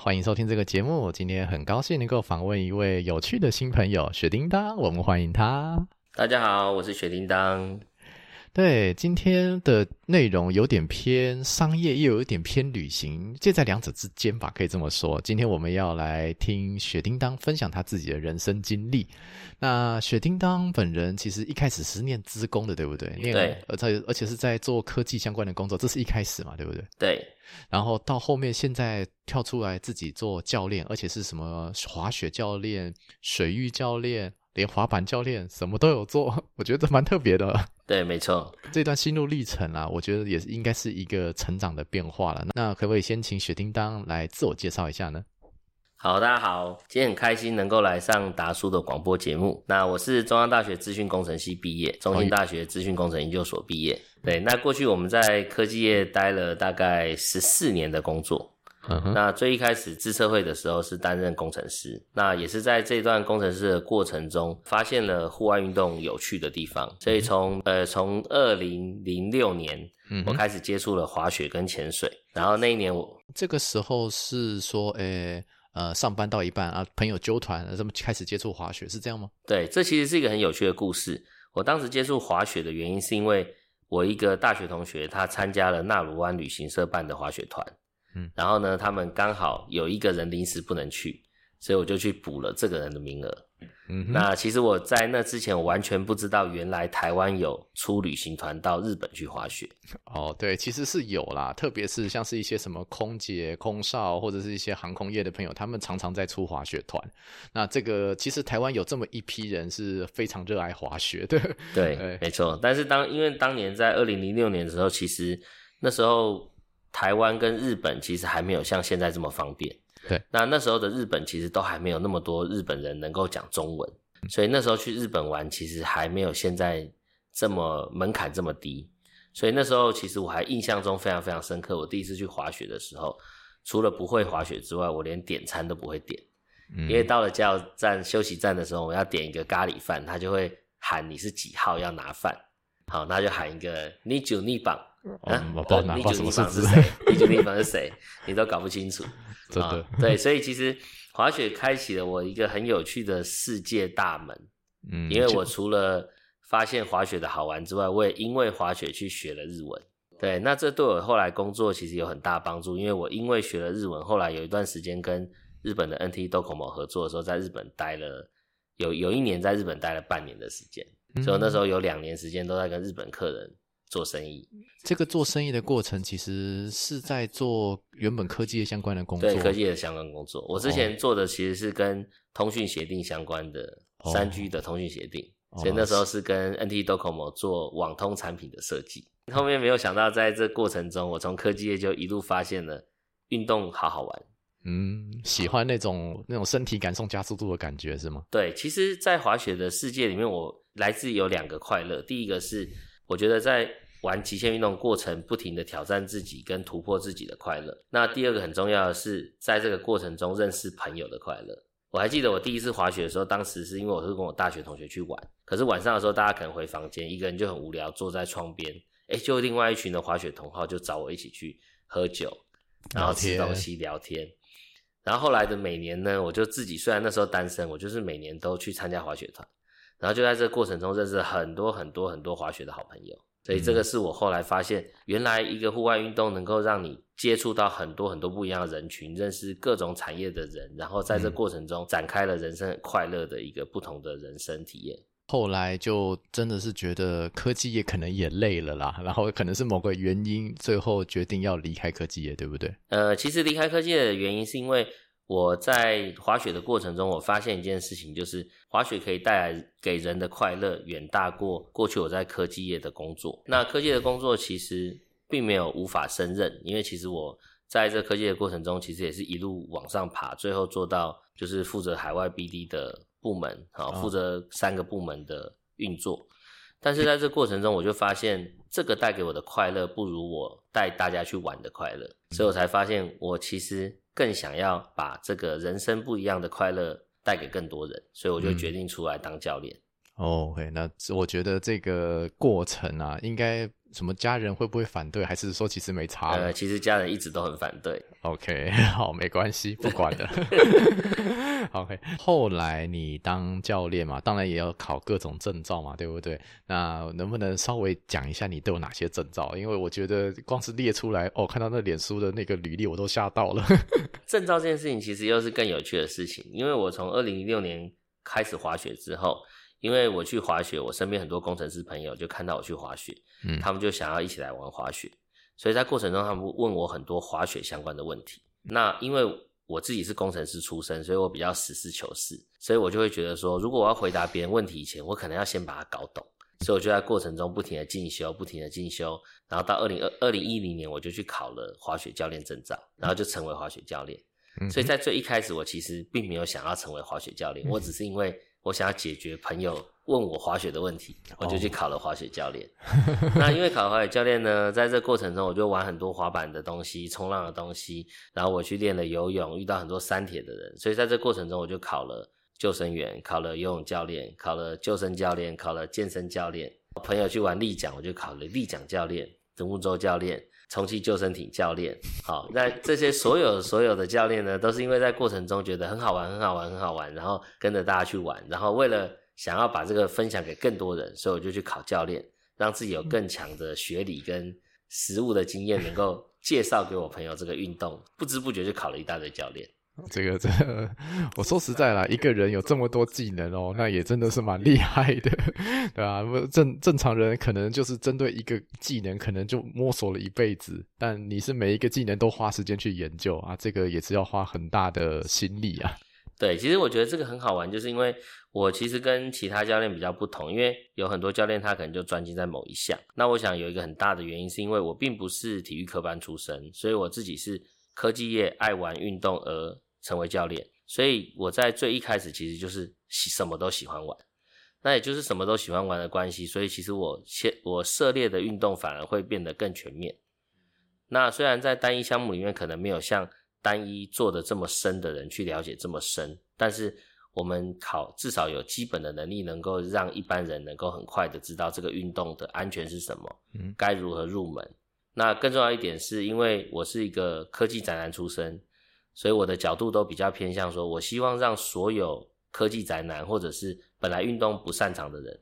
欢迎收听这个节目。今天很高兴能够访问一位有趣的新朋友雪叮当，我们欢迎他。大家好，我是雪叮当。对，今天的内容有点偏商业，又有一点偏旅行，介在两者之间吧，可以这么说。今天我们要来听雪叮当分享他自己的人生经历。那雪叮当本人其实一开始是念资工的，对不对？念对，而且而且是在做科技相关的工作，这是一开始嘛，对不对？对。然后到后面，现在跳出来自己做教练，而且是什么滑雪教练、水域教练。连滑板教练什么都有做，我觉得蛮特别的。对，没错，这段心路历程啊，我觉得也是应该是一个成长的变化了。那可不可以先请雪叮当来自我介绍一下呢？好，大家好，今天很开心能够来上达叔的广播节目。那我是中央大学资讯工程系毕业，中兴大学资讯工程研究所毕业。对，那过去我们在科技业待了大概十四年的工作。那最一开始自测会的时候是担任工程师，那也是在这段工程师的过程中，发现了户外运动有趣的地方，所以从呃从二零零六年，我开始接触了滑雪跟潜水，然后那一年我这个时候是说，诶呃上班到一半啊，朋友揪团，这么开始接触滑雪是这样吗？对，这其实是一个很有趣的故事。我当时接触滑雪的原因是因为我一个大学同学他参加了纳鲁湾旅行社办的滑雪团。然后呢，他们刚好有一个人临时不能去，所以我就去补了这个人的名额。嗯，那其实我在那之前，我完全不知道原来台湾有出旅行团到日本去滑雪。哦，对，其实是有啦，特别是像是一些什么空姐、空少或者是一些航空业的朋友，他们常常在出滑雪团。那这个其实台湾有这么一批人是非常热爱滑雪的。对，没错。但是当因为当年在二零零六年的时候，其实那时候。台湾跟日本其实还没有像现在这么方便。对，那那时候的日本其实都还没有那么多日本人能够讲中文，所以那时候去日本玩其实还没有现在这么门槛这么低。所以那时候其实我还印象中非常非常深刻，我第一次去滑雪的时候，除了不会滑雪之外，我连点餐都不会点，因为到了加油站休息站的时候，我要点一个咖喱饭，他就会喊你是几号要拿饭，好，那就喊一个你九你榜。啊，我不知道你九逆榜是谁？你九逆榜是谁？你都搞不清楚，真的。对，所以其实滑雪开启了我一个很有趣的世界大门。嗯，因为我除了发现滑雪的好玩之外，我也因为滑雪去学了日文。对，那这对我后来工作其实有很大帮助，因为我因为学了日文，后来有一段时间跟日本的 NT Docomo 合作的时候，在日本待了有有一年，在日本待了半年的时间，所以那时候有两年时间都在跟日本客人。做生意，这个做生意的过程其实是在做原本科技相关的工作，对科技的相关工作。我之前做的其实是跟通讯协定相关的三 G 的通讯协定，所以那时候是跟 NT Docomo 做网通产品的设计。后面没有想到，在这过程中，我从科技业就一路发现了运动好好玩。嗯，喜欢那种那种身体感受加速度的感觉是吗？对，其实，在滑雪的世界里面，我来自有两个快乐，第一个是。我觉得在玩极限运动过程，不停的挑战自己跟突破自己的快乐。那第二个很重要的是，在这个过程中认识朋友的快乐。我还记得我第一次滑雪的时候，当时是因为我是跟我大学同学去玩，可是晚上的时候大家可能回房间，一个人就很无聊，坐在窗边，哎，就另外一群的滑雪同好就找我一起去喝酒，然后吃东西聊天。然后后来的每年呢，我就自己虽然那时候单身，我就是每年都去参加滑雪团。然后就在这个过程中认识很多很多很多滑雪的好朋友，所以这个是我后来发现，原来一个户外运动能够让你接触到很多很多不一样的人群，认识各种产业的人，然后在这过程中展开了人生很快乐的一个不同的人生体验。后来就真的是觉得科技业可能也累了啦，然后可能是某个原因，最后决定要离开科技业，对不对？呃，其实离开科技业的原因是因为我在滑雪的过程中，我发现一件事情，就是滑雪可以带来给人的快乐远大过过去我在科技业的工作。那科技的工作其实并没有无法胜任，因为其实我在这科技的过程中，其实也是一路往上爬，最后做到就是负责海外 BD 的。部门好，负责三个部门的运作，但是在这过程中，我就发现这个带给我的快乐不如我带大家去玩的快乐，所以我才发现我其实更想要把这个人生不一样的快乐带给更多人，所以我就决定出来当教练。OK，那我觉得这个过程啊，应该。什么家人会不会反对？还是说其实没差？呃，其实家人一直都很反对。OK，好，没关系，不管的。OK，后来你当教练嘛，当然也要考各种证照嘛，对不对？那能不能稍微讲一下你都有哪些证照？因为我觉得光是列出来，哦，看到那脸书的那个履历，我都吓到了。证照这件事情其实又是更有趣的事情，因为我从二零一六年开始滑雪之后。因为我去滑雪，我身边很多工程师朋友就看到我去滑雪，嗯，他们就想要一起来玩滑雪，所以在过程中他们问我很多滑雪相关的问题。那因为我自己是工程师出身，所以我比较实事求是，所以我就会觉得说，如果我要回答别人问题以前，我可能要先把它搞懂。所以我就在过程中不停的进修，不停的进修，然后到二零二二零一零年，我就去考了滑雪教练证照，然后就成为滑雪教练。所以在最一开始，我其实并没有想要成为滑雪教练，我只是因为。我想要解决朋友问我滑雪的问题，我就去考了滑雪教练。那因为考滑雪教练呢，在这过程中我就玩很多滑板的东西、冲浪的东西，然后我去练了游泳，遇到很多山铁的人，所以在这过程中我就考了救生员、考了游泳教练、考了救生教练、考了健身教练。朋友去玩立桨，我就考了立桨教练、独木舟教练。重启救生艇教练，好，那这些所有所有的教练呢，都是因为在过程中觉得很好玩，很好玩，很好玩，然后跟着大家去玩，然后为了想要把这个分享给更多人，所以我就去考教练，让自己有更强的学理跟实物的经验，能够介绍给我朋友这个运动，不知不觉就考了一大堆教练。这个这，我说实在啦，一个人有这么多技能哦，那也真的是蛮厉害的，对吧？正正常人可能就是针对一个技能，可能就摸索了一辈子，但你是每一个技能都花时间去研究啊，这个也是要花很大的心力啊。对，其实我觉得这个很好玩，就是因为我其实跟其他教练比较不同，因为有很多教练他可能就专精在某一项，那我想有一个很大的原因是因为我并不是体育科班出身，所以我自己是科技业爱玩运动而。成为教练，所以我在最一开始其实就是喜什么都喜欢玩，那也就是什么都喜欢玩的关系，所以其实我切我涉猎的运动反而会变得更全面。那虽然在单一项目里面可能没有像单一做的这么深的人去了解这么深，但是我们考至少有基本的能力，能够让一般人能够很快的知道这个运动的安全是什么，嗯，该如何入门。那更重要一点是因为我是一个科技宅男出身。所以我的角度都比较偏向说，我希望让所有科技宅男或者是本来运动不擅长的人，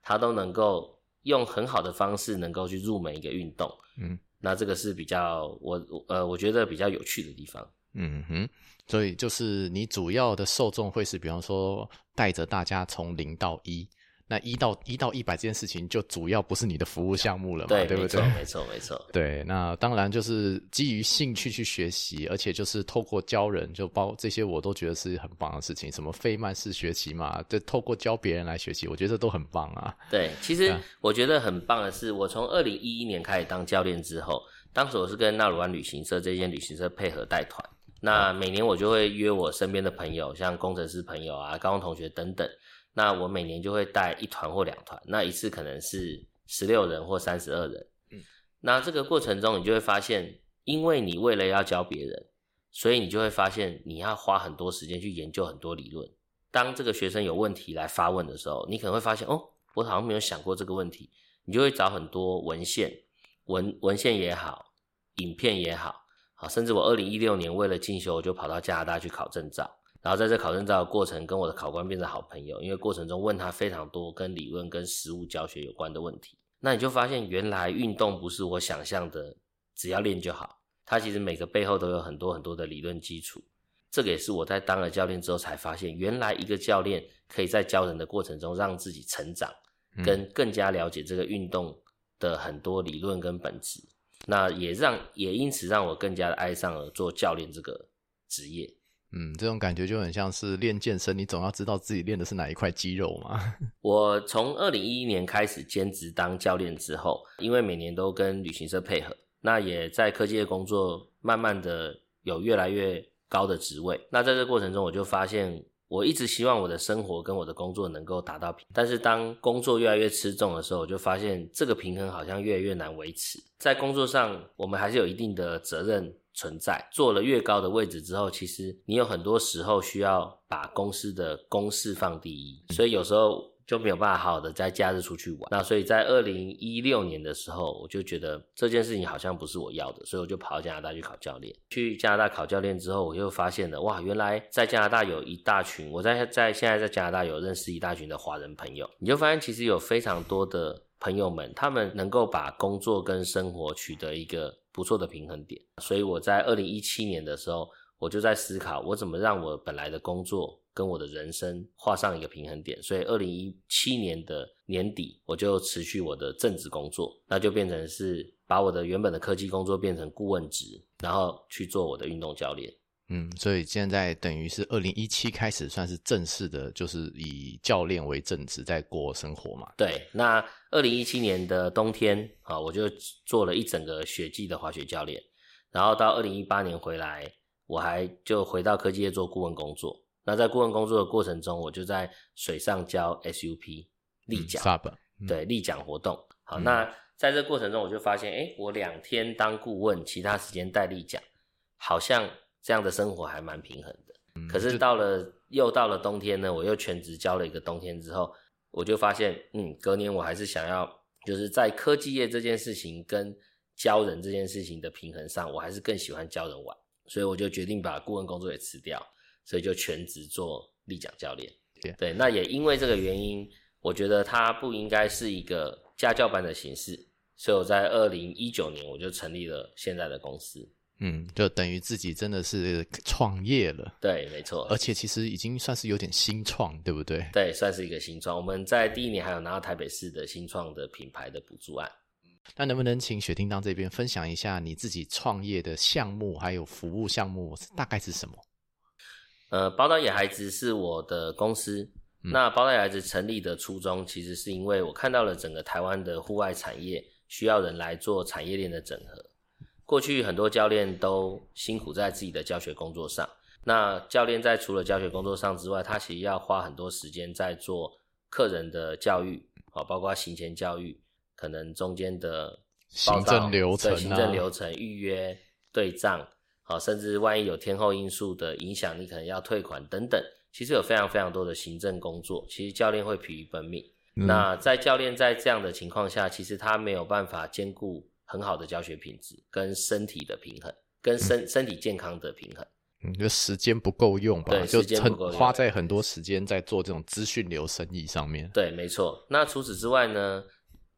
他都能够用很好的方式能够去入门一个运动。嗯，那这个是比较我呃我觉得比较有趣的地方。嗯哼，所以就是你主要的受众会是，比方说带着大家从零到一。那一到一到一百这件事情，就主要不是你的服务项目了嘛？对不对？没错，没错。对，那当然就是基于兴趣去学习，而且就是透过教人，就包这些我都觉得是很棒的事情。什么费曼式学习嘛，就透过教别人来学习，我觉得都很棒啊。对，其实我觉得很棒的是，我从二零一一年开始当教练之后，当时我是跟纳鲁湾旅行社这间旅行社配合带团，那每年我就会约我身边的朋友，像工程师朋友啊、高中同学等等。那我每年就会带一团或两团，那一次可能是十六人或三十二人。嗯，那这个过程中，你就会发现，因为你为了要教别人，所以你就会发现你要花很多时间去研究很多理论。当这个学生有问题来发问的时候，你可能会发现，哦，我好像没有想过这个问题。你就会找很多文献、文文献也好，影片也好，好，甚至我二零一六年为了进修，我就跑到加拿大去考证照。然后在这考证照的过程，跟我的考官变成好朋友，因为过程中问他非常多跟理论跟实务教学有关的问题。那你就发现原来运动不是我想象的，只要练就好。它其实每个背后都有很多很多的理论基础。这个也是我在当了教练之后才发现，原来一个教练可以在教人的过程中让自己成长，跟更加了解这个运动的很多理论跟本质。那也让也因此让我更加的爱上了做教练这个职业。嗯，这种感觉就很像是练健身，你总要知道自己练的是哪一块肌肉嘛。我从二零一一年开始兼职当教练之后，因为每年都跟旅行社配合，那也在科技业工作，慢慢的有越来越高的职位。那在这过程中，我就发现。我一直希望我的生活跟我的工作能够达到平衡，但是当工作越来越吃重的时候，我就发现这个平衡好像越来越难维持。在工作上，我们还是有一定的责任存在。做了越高的位置之后，其实你有很多时候需要把公司的公事放第一，所以有时候。就没有办法好好的在假日出去玩。那所以在二零一六年的时候，我就觉得这件事情好像不是我要的，所以我就跑到加拿大去考教练。去加拿大考教练之后，我就发现了哇，原来在加拿大有一大群，我在在现在在加拿大有认识一大群的华人朋友。你就发现其实有非常多的朋友们，他们能够把工作跟生活取得一个不错的平衡点。所以我在二零一七年的时候，我就在思考我怎么让我本来的工作。跟我的人生画上一个平衡点，所以二零一七年的年底，我就持续我的正职工作，那就变成是把我的原本的科技工作变成顾问职，然后去做我的运动教练。嗯，所以现在等于是二零一七开始算是正式的，就是以教练为正职在过生活嘛。对，那二零一七年的冬天啊，我就做了一整个雪季的滑雪教练，然后到二零一八年回来，我还就回到科技业做顾问工作。那在顾问工作的过程中，我就在水上教 SUP 立桨，对立桨活动。好，那在这过程中，我就发现，哎，我两天当顾问，其他时间带立桨，好像这样的生活还蛮平衡的。可是到了又到了冬天呢，我又全职教了一个冬天之后，我就发现，嗯，隔年我还是想要，就是在科技业这件事情跟教人这件事情的平衡上，我还是更喜欢教人玩，所以我就决定把顾问工作也辞掉。所以就全职做立桨教练，对，那也因为这个原因，我觉得它不应该是一个家教班的形式，所以我在二零一九年我就成立了现在的公司，嗯，就等于自己真的是创业了，对，没错，而且其实已经算是有点新创，对不对？对，算是一个新创。我们在第一年还有拿到台北市的新创的品牌的补助案，那能不能请雪叮当这边分享一下你自己创业的项目还有服务项目大概是什么？呃，包岛野孩子是我的公司。那包袋野孩子成立的初衷，其实是因为我看到了整个台湾的户外产业需要人来做产业链的整合。过去很多教练都辛苦在自己的教学工作上，那教练在除了教学工作上之外，他其实要花很多时间在做客人的教育，啊，包括行前教育，可能中间的行政流程、行政流程、预约、对账。啊，甚至万一有天后因素的影响，你可能要退款等等，其实有非常非常多的行政工作，其实教练会疲于奔命。那在教练在这样的情况下，其实他没有办法兼顾很好的教学品质跟身体的平衡，跟身身体健康的平衡。嗯，就时间不够用吧？对，时间不够，花在很多时间在做这种资讯流生意上面。对，没错。那除此之外呢？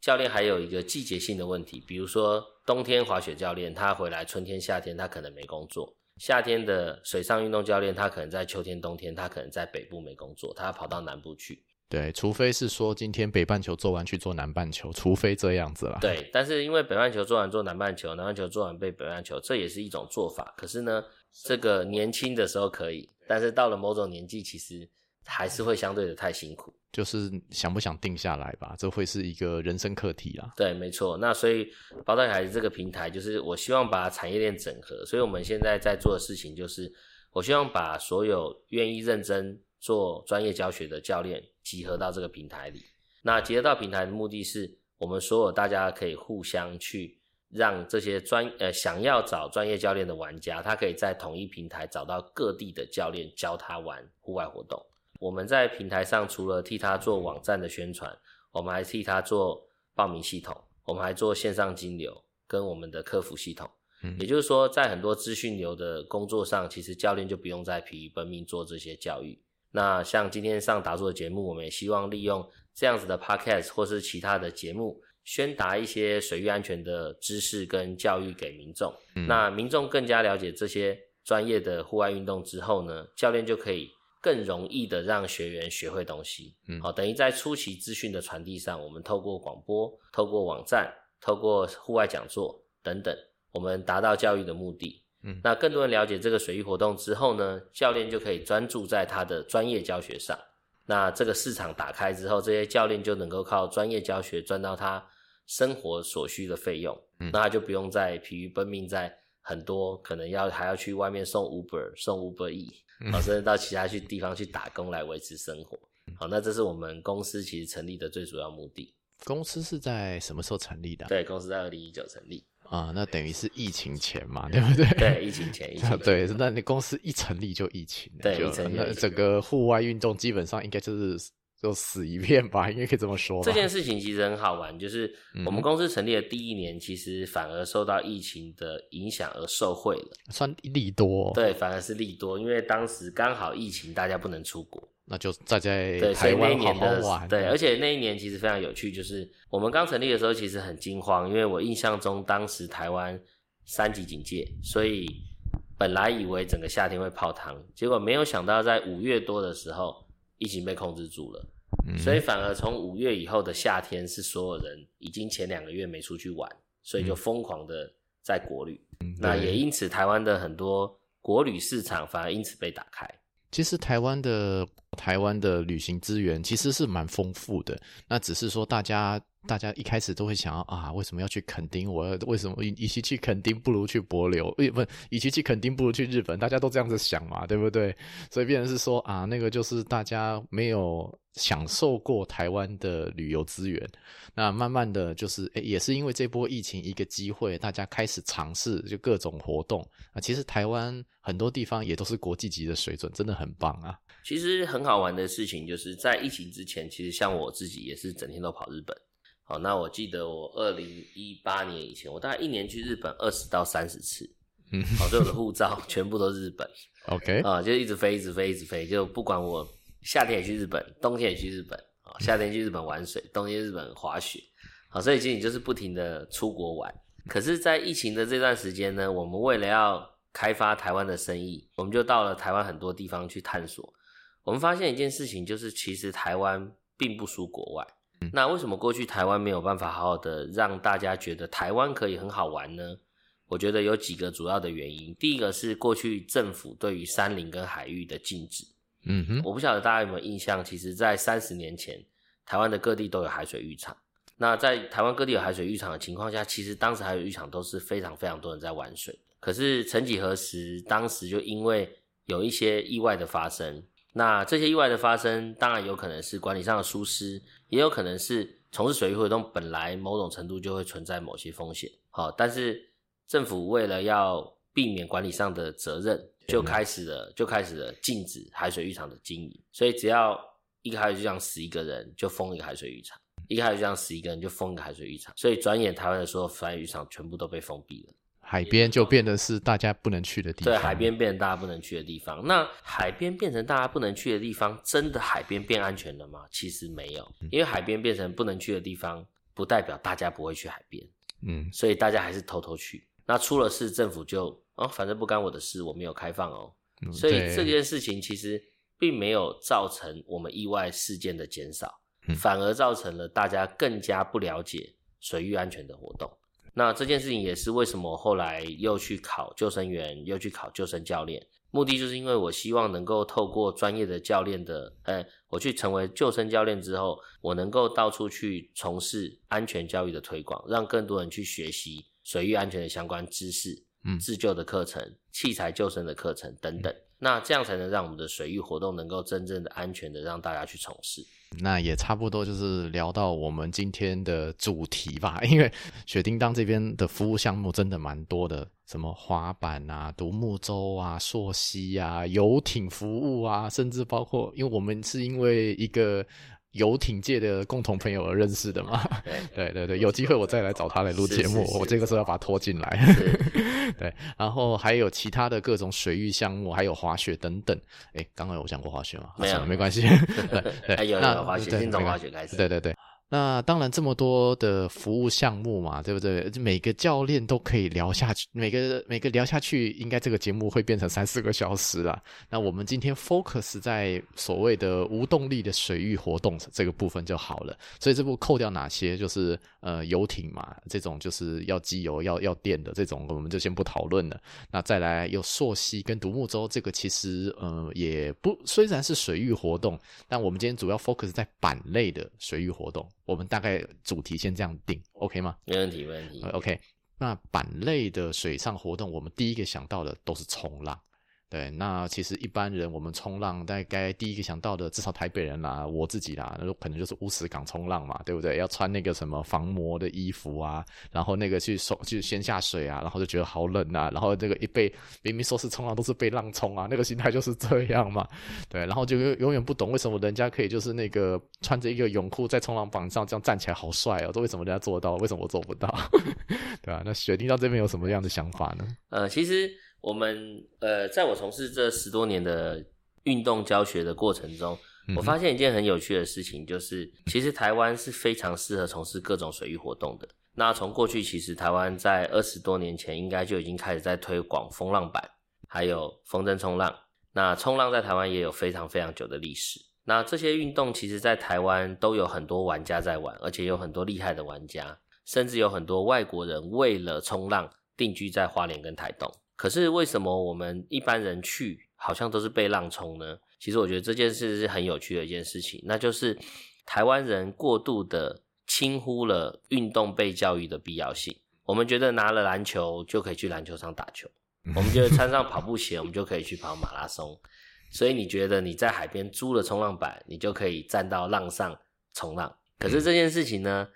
教练还有一个季节性的问题，比如说冬天滑雪教练他回来，春天夏天他可能没工作；夏天的水上运动教练他可能在秋天冬天他可能在北部没工作，他要跑到南部去。对，除非是说今天北半球做完去做南半球，除非这样子啦。对，但是因为北半球做完做南半球，南半球做完被北半球，这也是一种做法。可是呢，这个年轻的时候可以，但是到了某种年纪，其实还是会相对的太辛苦。就是想不想定下来吧，这会是一个人生课题啦。对，没错。那所以宝岛孩子这个平台，就是我希望把产业链整合。所以我们现在在做的事情，就是我希望把所有愿意认真做专业教学的教练集合到这个平台里。那集合到平台的目的是，我们所有大家可以互相去让这些专呃想要找专业教练的玩家，他可以在同一平台找到各地的教练教他玩户外活动。我们在平台上除了替他做网站的宣传，我们还替他做报名系统，我们还做线上金流跟我们的客服系统。嗯，也就是说，在很多资讯流的工作上，其实教练就不用再疲于奔命做这些教育。那像今天上达做的节目，我们也希望利用这样子的 podcast 或是其他的节目，宣达一些水域安全的知识跟教育给民众。嗯那民众更加了解这些专业的户外运动之后呢，教练就可以更容易的让学员学会东西。嗯好、等于在初期资讯的传递上，我们透过广播、透过网站、透过户外讲座等等，我们达到教育的目的。嗯那更多人了解这个水域活动之后呢，教练就可以专注在他的专业教学上。那这个市场打开之后，这些教练就能够靠专业教学赚到他生活所需的费用，嗯那他就不用再疲于奔命在很多可能要还要去外面送 Uber、送 Uber E，嗯好、甚至到其他去地方去打工来维持生活。好，那这是我们公司其实成立的最主要目的。公司是在什么时候成立的啊？对，公司在二零一九成立，啊，那等于是疫情前嘛，对不对？对，疫情前，疫情前 对，那你公司一成立就疫情对那整个户外运动基本上应该就是就死一片吧，应该可以这么说。这件事情其实很好玩，就是我嗯们公司成立的第一年，其实反而受到疫情的影响而受惠了。算利多、哦，，对，反而是利多，因为当时刚好疫情，大家不能出国。那就再在对，所以那台湾好一年的好玩。对，而且那一年其实非常有趣，就是我们刚成立的时候，其实很惊慌，因为我印象中当时台湾三级警戒，所以本来以为整个夏天会泡汤，结果没有想到在五月多的时候，疫情被控制住了。嗯所以反而从五月以后的夏天，是所有人已经前两个月没出去玩，所以就疯狂的在国旅。那也因此，台湾的很多国旅市场反而因此被打开。其实台湾的台湾的旅行资源其实是蛮丰富的，那只是说大家大家一开始都会想要啊，为什么要去垦丁？我要为什么与其去垦丁，不如去帛琉？诶，不，与其去垦丁，不如去日本。大家都这样子想嘛，对不对？所以变成是说啊，那个就是大家没有享受过台湾的旅游资源。那慢慢的就是，诶，也是因为这波疫情一个机会，大家开始尝试就各种活动啊。其实台湾很多地方也都是国际级的水准，真的很棒啊。其实很好玩的事情，就是在疫情之前，其实像我自己也是整天都跑日本。好，那我记得我二零一八年以前，我大概一年去日本二十到三十次。嗯 好，所以我的护照全部都是日本，OK，啊，就一直飞，一直飞，一直飞，就不管我夏天也去日本，冬天也去日本啊，夏天去日本玩水，冬天日本滑雪。好，所以其实你就是不停的出国玩。可是，在疫情的这段时间呢，我们为了要开发台湾的生意，我们就到了台湾很多地方去探索。我们发现一件事情，就是其实台湾并不输国外。那为什么过去台湾没有办法好好的让大家觉得台湾可以很好玩呢？我觉得有几个主要的原因。第一个是过去政府对于山林跟海域的禁止。嗯哼，我不晓得大家有没有印象，其实，在三十年前，台湾的各地都有海水浴场。那在台湾各地有海水浴场的情况下，其实当时海水浴场都是非常非常多人在玩水。可是曾几何时，当时就因为有一些意外的发生，那这些意外的发生，当然有可能是管理上的疏失，也有可能是从事水域活动本来某种程度就会存在某些风险。好，但是政府为了要避免管理上的责任，就开始了就开始了禁止海水浴场的经营。所以只要一个海水浴场死一个人，就封一个海水浴场；一个海水浴场死一个人，就封一个海水浴场。所以转眼台湾的所有海水浴场全部都被封闭了。海边就变得是大家不能去的地方。对，海边变成大家不能去的地方。那海边变成大家不能去的地方，真的海边变安全了吗？其实没有，因为海边变成不能去的地方，不代表大家不会去海边，嗯，所以大家还是偷偷去。那出了事，政府就哦，反正不干我的事，我没有开放哦。嗯所以这件事情其实并没有造成我们意外事件的减少，嗯反而造成了大家更加不了解水域安全的活动。那这件事情也是为什么我后来又去考救生员，又去考救生教练，目的就是因为我希望能够透过专业的教练的，呃，我去成为救生教练之后，我能够到处去从事安全教育的推广，让更多人去学习水域安全的相关知识，嗯自救的课程、器材救生的课程等等。那这样才能让我们的水域活动能够真正的安全的让大家去从事。那也差不多就是聊到我们今天的主题吧，因为雪叮当这边的服务项目真的蛮多的，什么滑板啊、独木舟啊、溯溪啊、游艇服务啊，甚至包括，因为我们是因为一个游艇界的共同朋友而认识的嘛。对，对对对，有机会我再来找他来录节目我这个时候要把他拖进来。对，然后还有其他的各种水域项目，还有滑雪等等。哎，刚刚有讲过滑雪吗？啊没有没关系。对对，那滑雪先从滑雪开始对对对。那当然，这么多的服务项目嘛，对不对？每个教练都可以聊下去，每个每个聊下去，应该这个节目会变成三四个小时了。那我们今天 focus 在所谓的无动力的水域活动这个部分就好了。所以这部扣掉哪些，就是呃游艇嘛，这种就是要机油、要要电的这种，我们就先不讨论了。那再来有溯溪跟独木舟，这个其实呃也不虽然是水域活动，但我们今天主要 focus 在板类的水域活动。我们大概主题先这样定，OK 吗？没问题，没问题。OK，那板类的水上活动，我们第一个想到的都是冲浪。对，那其实一般人我们冲浪，大概第一个想到的，至少台北人啦，我自己啦，那可能就是乌石港冲浪嘛，对不对？要穿那个什么防磨的衣服啊，然后那个去手去先下水啊，然后就觉得好冷啊，然后这个一被明明说是冲浪，都是被浪冲啊，那个心态就是这样嘛。对，然后就永远不懂为什么人家可以就是那个穿着一个泳裤在冲浪板上这样站起来好帅哦，这为什么人家做到，为什么我做不到？对吧？那雪丁到这边有什么样的想法呢？呃，其实。我们呃，在我从事这十多年的运动教学的过程中，我发现一件很有趣的事情，就是其实台湾是非常适合从事各种水域活动的。那从过去，其实台湾在二十多年前应该就已经开始在推广风浪板，还有风筝冲浪。那冲浪在台湾也有非常非常久的历史。那这些运动其实，在台湾都有很多玩家在玩，而且有很多厉害的玩家，甚至有很多外国人为了冲浪定居在花莲跟台东。可是为什么我们一般人去好像都是被浪冲呢？其实我觉得这件事是很有趣的一件事情，那就是台湾人过度的轻忽了运动被教育的必要性。我们觉得拿了篮球就可以去篮球场打球，我们觉得穿上跑步鞋我们就可以去跑马拉松，所以你觉得你在海边租了冲浪板，你就可以站到浪上冲浪。可是这件事情呢？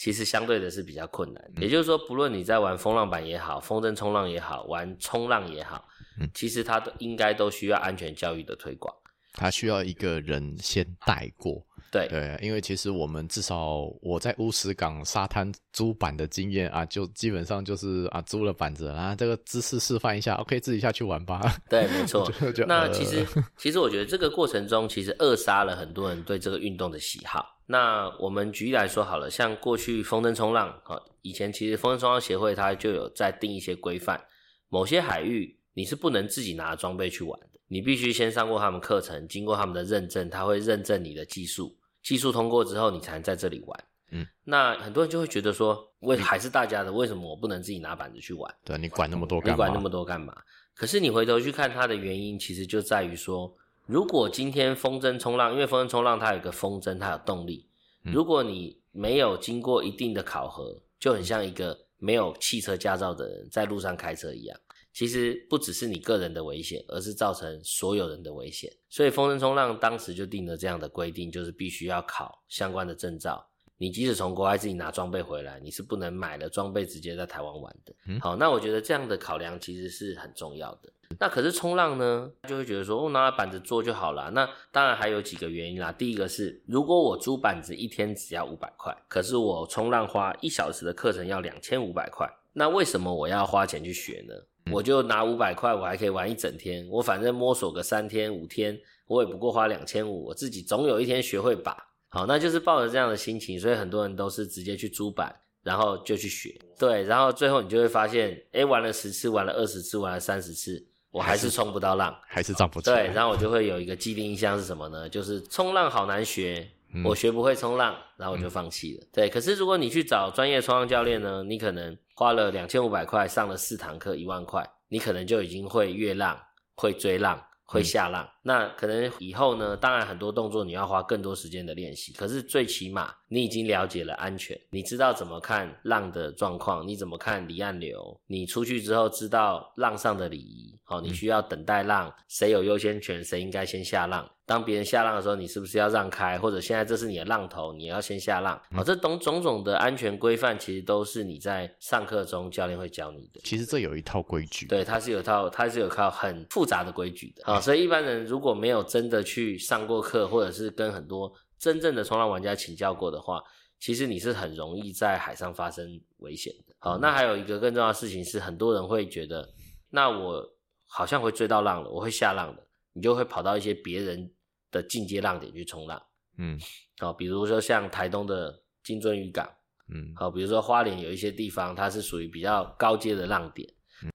其实相对的是比较困难，也就是说，不论你在玩风浪板也好，风筝冲浪也好，玩冲浪也好，其实它都应该都需要安全教育的推广。它需要一个人先带过。对对，因为其实我们至少我在乌石港沙滩租板的经验啊，就基本上就是啊租了板子啊，这个姿势示范一下，OK，自己下去玩吧。对，没错。那其实 其实我觉得这个过程中其实扼杀了很多人对这个运动的喜好。那我们举例来说好了，像过去风筝冲浪啊，以前其实风筝冲浪协会它就有在定一些规范，某些海域你是不能自己拿装备去玩的，你必须先上过他们课程，经过他们的认证，他会认证你的技术。技术通过之后，你才能在这里玩。嗯，那很多人就会觉得说，为还是大家的，为什么我不能自己拿板子去玩？对，你管那么多干嘛？你管那么多干嘛？可是你回头去看它的原因，其实就在于说，如果今天风筝冲浪，因为风筝冲浪它有个风筝，它有动力。如果你没有经过一定的考核，就很像一个没有汽车驾照的人在路上开车一样。其实不只是你个人的危险，而是造成所有人的危险。所以风筝冲浪当时就定了这样的规定，就是必须要考相关的证照。你即使从国外自己拿装备回来，你是不能买了装备直接在台湾玩的。好，那我觉得这样的考量其实是很重要的。那可是冲浪呢，就会觉得说，我拿板子做就好了。那当然还有几个原因啦。第一个是，如果我租板子一天只要五百块，可是我冲浪花一小时的课程要两千五百块，那为什么我要花钱去学呢？我就拿五百块，我还可以玩一整天。我反正摸索个三天五天，我也不过花两千五，我自己总有一天学会吧。好，那就是抱着这样的心情，所以很多人都是直接去租板，然后就去学。对，然后最后你就会发现，哎，玩了十次，玩了二十次，玩了三十次，我还是冲不到浪，还是涨不起来。对，然后我就会有一个既定印象是什么呢？就是冲浪好难学，我学不会冲浪，然后我就放弃了。对，可是如果你去找专业冲浪教练呢，你可能花了两千五百块上了四堂课，一万块。你可能就已经会越浪，会追浪。会下浪，那可能以后呢？当然很多动作你要花更多时间的练习，可是最起码你已经了解了安全，你知道怎么看浪的状况，你怎么看离岸流，你出去之后知道浪上的礼仪，好，你需要等待浪，谁有优先权，谁应该先下浪。当别人下浪的时候，你是不是要让开？或者现在这是你的浪头，你要先下浪。好，这种种种的安全规范，其实都是你在上课中教练会教你的。其实这有一套规矩，对，它是有套，它是有套很复杂的规矩的。好，所以一般人如果没有真的去上过课，或者是跟很多真正的冲浪玩家请教过的话，其实你是很容易在海上发生危险的。好，那还有一个更重要的事情是，很多人会觉得，那我好像会追到浪了，我会下浪的，你就会跑到一些别人。的进阶浪点去冲浪，嗯，好，比如说像台东的金樽渔港，嗯，好，比如说花莲有一些地方，它是属于比较高阶的浪点。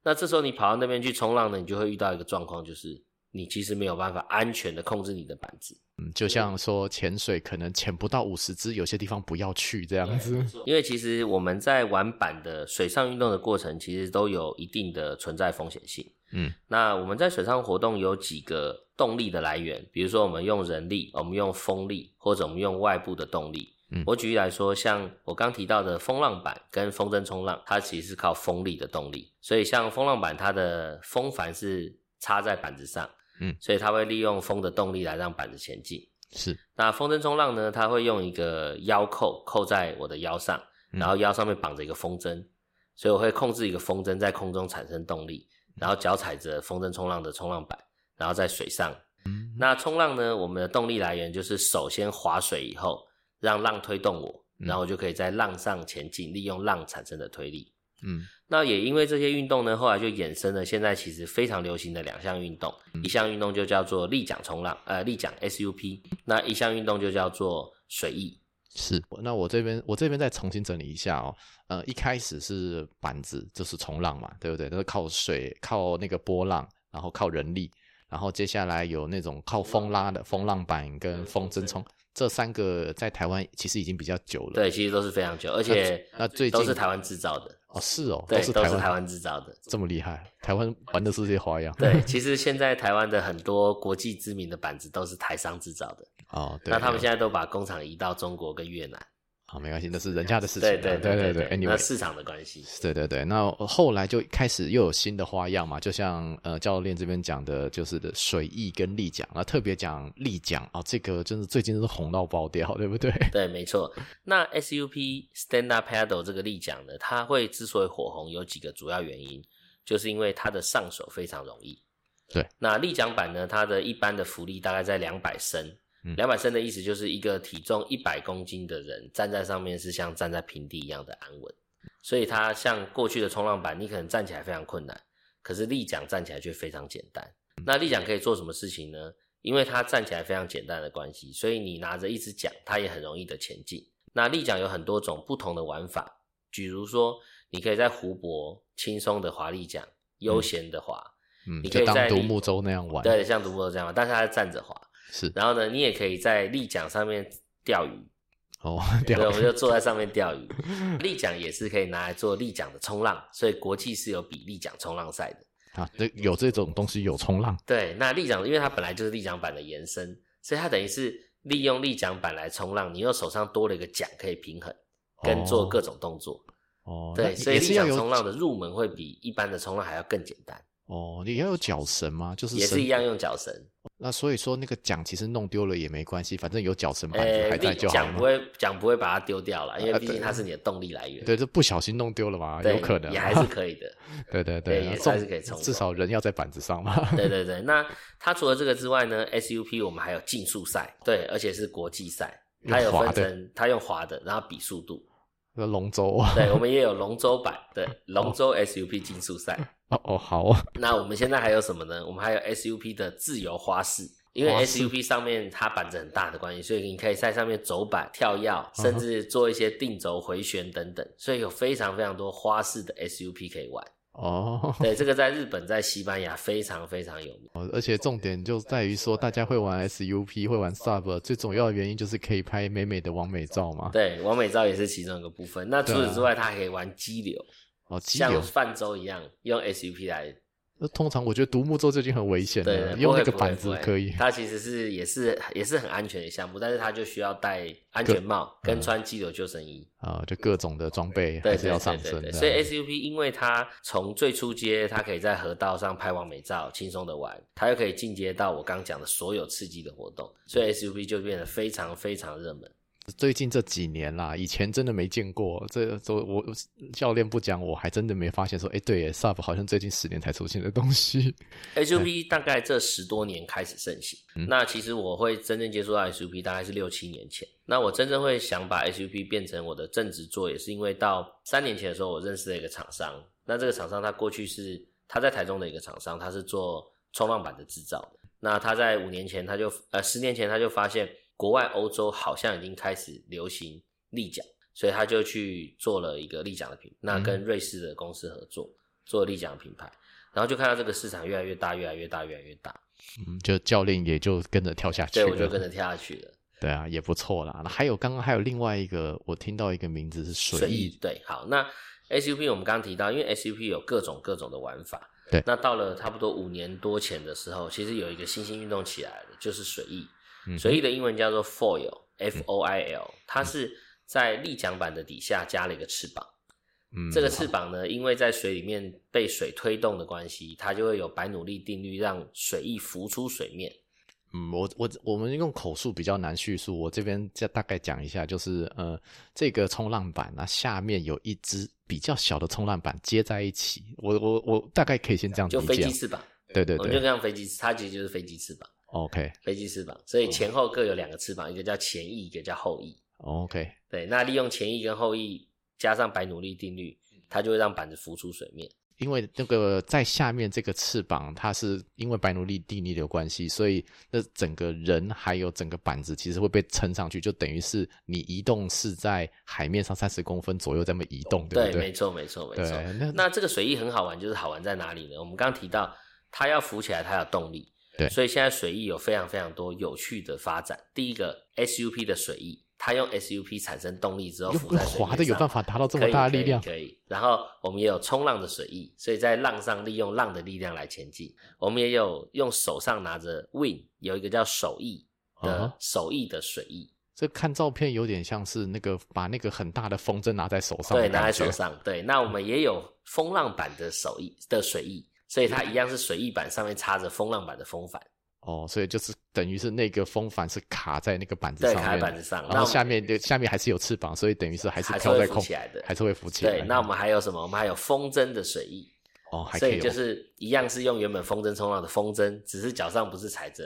那这时候你跑到那边去冲浪呢，你就会遇到一个状况，就是你其实没有办法安全的控制你的板子，嗯，就像说潜水可能潜不到五十只，有些地方不要去这样子。因为其实我们在玩板的水上运动的过程，其实都有一定的存在风险性。嗯，那我们在水上活动有几个动力的来源，比如说我们用人力，我们用风力，或者我们用外部的动力。嗯我举例来说，像我刚提到的风浪板跟风筝冲浪，它其实是靠风力的动力。所以像风浪板，它的风帆是插在板子上，嗯所以它会利用风的动力来让板子前进。是，那风筝冲浪呢，它会用一个腰扣扣在我的腰上，嗯然后腰上面绑着一个风筝，所以我会控制一个风筝在空中产生动力，然后脚踩着风筝冲浪的冲浪板，然后在水上。嗯那冲浪呢，我们的动力来源就是首先划水以后，让浪推动我，嗯然后我就可以在浪上前进，利用浪产生的推力。嗯那也因为这些运动呢，后来就衍生了现在其实非常流行的两项运动，嗯一项运动就叫做立桨冲浪，呃，立桨 SUP，那一项运动就叫做水翼。是。那我这边我这边再重新整理一下哦。呃，一开始是板子，就是冲浪嘛，对不对？都是靠水，靠那个波浪，然后靠人力，然后接下来有那种靠风拉的风浪板跟风筝冲，这三个在台湾其实已经比较久了。对，其实都是非常久，而且那最近都是台湾制造的，哦，是哦，对，都是台湾制造的。这么厉害，台湾玩的是这些花样。对，其实现在台湾的很多国际知名的板子都是台商制造的，哦，对。那他们现在都把工厂移到中国跟越南。好，没关系，那是人家的事情对。对对对对那市场的关系。对对对，那后来就开始又有新的花样嘛，就像呃教练这边讲的，就是的水翼跟立桨，那特别讲立桨啊，这个真的最近是红到爆掉，对不对？对，没错。那 SUP Stand Up Paddle 这个立桨呢，它会之所以火红，有几个主要原因，就是因为它的上手非常容易。对，那立桨板呢，它的一般的浮力大概在两百升嗯，两百升的意思就是一个体重一百公斤的人站在上面是像站在平地一样的安稳，所以它像过去的冲浪板，你可能站起来非常困难，可是立桨站起来却非常简单。那立桨可以做什么事情呢？因为它站起来非常简单的关系，所以你拿着一支桨，它也很容易的前进。那立桨有很多种不同的玩法，比如说你可以在湖泊轻松的划立桨，悠闲的划，嗯，你可就以在独木舟那样玩。对，像独木舟这样玩，但是它是站着划。是然后呢，你也可以在立桨上面钓鱼，哦，对，我们就坐在上面钓鱼。立桨也是可以拿来做立桨的冲浪，所以国际是有比立桨冲浪赛的。啊，这有这种东西有冲浪，对，那立桨因为它本来就是立桨板的延伸，所以它等于是利用立桨板来冲浪，你又手上多了一个桨可以平衡，跟做各种动作。哦，对，所以立桨冲浪的入门会比一般的冲浪还要更简单，哦，你要有脚绳吗？就是也是一样。用脚绳。那所以说那个桨其实弄丢了也没关系，反正有脚绳板还在立就好。桨不会桨不会把它丢掉了，因为毕竟它是你的动力来源。对，这不小心弄丢了嘛，有可能也还是可以的。对对对还是可以冲至少人要在板子上嘛。对对 对，那它除了这个之外呢，SUP 我们还有竞速赛，对，而且是国际赛，它有分成，它用滑的，然后比速度。那龙舟啊，对，我们 也有龙舟版，对，龙舟 SUP 竞速赛。哦哦好啊，那我们现在还有什么呢？我们还有 SUP 的自由花式，因为 SUP 上面它板子很大的关系，所以你可以在上面走板、跳跃，甚至做一些定轴回旋等等，所以有非常非常多花式的 SUP 可以玩。哦，对，这个在日本、在西班牙非常非常有名。而且重点就在于说，大家会玩 SUP，会玩 Sub，最重要的原因就是可以拍美美的完美照嘛。对，完美照也是其中一个部分。那除此之外，它还可以玩激流，哦，激流像，泛舟一样用 SUP 来。那通常我觉得独木舟就已经很危险对，了，用那个板子可以。它其实是也是也是很安全的项目，但是它就需要戴安全帽跟嗯穿激流救生衣。啊、就各种的装备还是要上身的。所以 SUP 因为它从最初阶，它可以在河道上拍完美照，轻松的玩，它又可以进阶到我刚讲的所有刺激的活动，所以 SUP 就变得非常非常热门。最近这几年啦，以前真的没见过。这我我教练不讲，我还真的没发现说，哎，对耶，Sub 好像最近十年才出现的东西。SUP 大概这十多年开始盛行，那其实我会真正接触到 SUP 大概是六七年前。那我真正会想把 SUP 变成我的正职做，也是因为到三年前的时候，我认识了一个厂商。那这个厂商他过去是他在台中的一个厂商，他是做冲浪板的制造。那他在五年前他就呃十年前他就发现国外欧洲好像已经开始流行立桨，所以他就去做了一个立桨的品，那嗯跟瑞士的公司合作做立桨品牌，然后就看到这个市场越来越大，越来越大，越来越大，嗯，就教练也就跟着跳下去对，我就跟着跳下去了。对啊，也不错啦。那还有刚刚还有另外一个，我听到一个名字是水翼，对，好，那 SUP 我们刚刚提到，因为 SUP 有各种各种的玩法，对那到了差不多五年多前的时候，其实有一个新兴运动起来了，就是水翼。嗯。水翼的英文叫做 foil，F O I L，它是在立桨板的底下加了一个翅膀。嗯。这个翅膀呢，因为在水里面被水推动的关系，它就会有白努力定律，让水翼浮出水面。嗯，我我我们用口述比较难叙述，我这边再大概讲一下，就是呃，这个冲浪板啊下面有一只比较小的冲浪板接在一起，我我我大概可以先这样就理解飞机翅膀，对对对我们就对。像飞机，它其实就是飞机翅膀，，OK 飞机翅膀，所以前后各有两个翅膀，一个叫前翼，一个叫后翼。OK，对，那利用前翼跟后翼加上白努力定律，它就会让板子浮出水面。因为那个在下面这个翅膀，它是因为白努力定律的关系，所以那整个人还有整个板子其实会被撑上去，就等于是你移动是在海面上三十公分左右这么移动，对不对？没错，没错，没错。那那这个水翼很好玩，就是好玩在哪里呢？我们刚刚提到，它要浮起来，它有动力。对所以现在水翼有非常非常多有趣的发展。第一个 SUP 的水翼，它用 SUP 产生动力之后用浮在水面滑的有上办法达到这么大的力量，可以可以。然后我们也有冲浪的水翼，所以在浪上利用浪的力量来前进。我们也有用手上拿着 Win，有一个叫手翼的手翼的水翼，这看照片有点像是那个把那个很大的风筝拿在手上，对，拿在手。上。对，那我们也有风浪板的手翼的水翼，所以它一样是水翼板上面插着风浪板的风帆，哦，所以就是等于是那个风帆是卡在那个板子，上面，卡在板子上。然后下面的下面还是有翅膀，所以等于是还是飘在空浮起来的还是会浮起来。对，那我们还有什么？我们还有风筝的水翼，哦，还所可以所以就是一样是用原本风筝冲浪的风筝，只是脚上不是踩着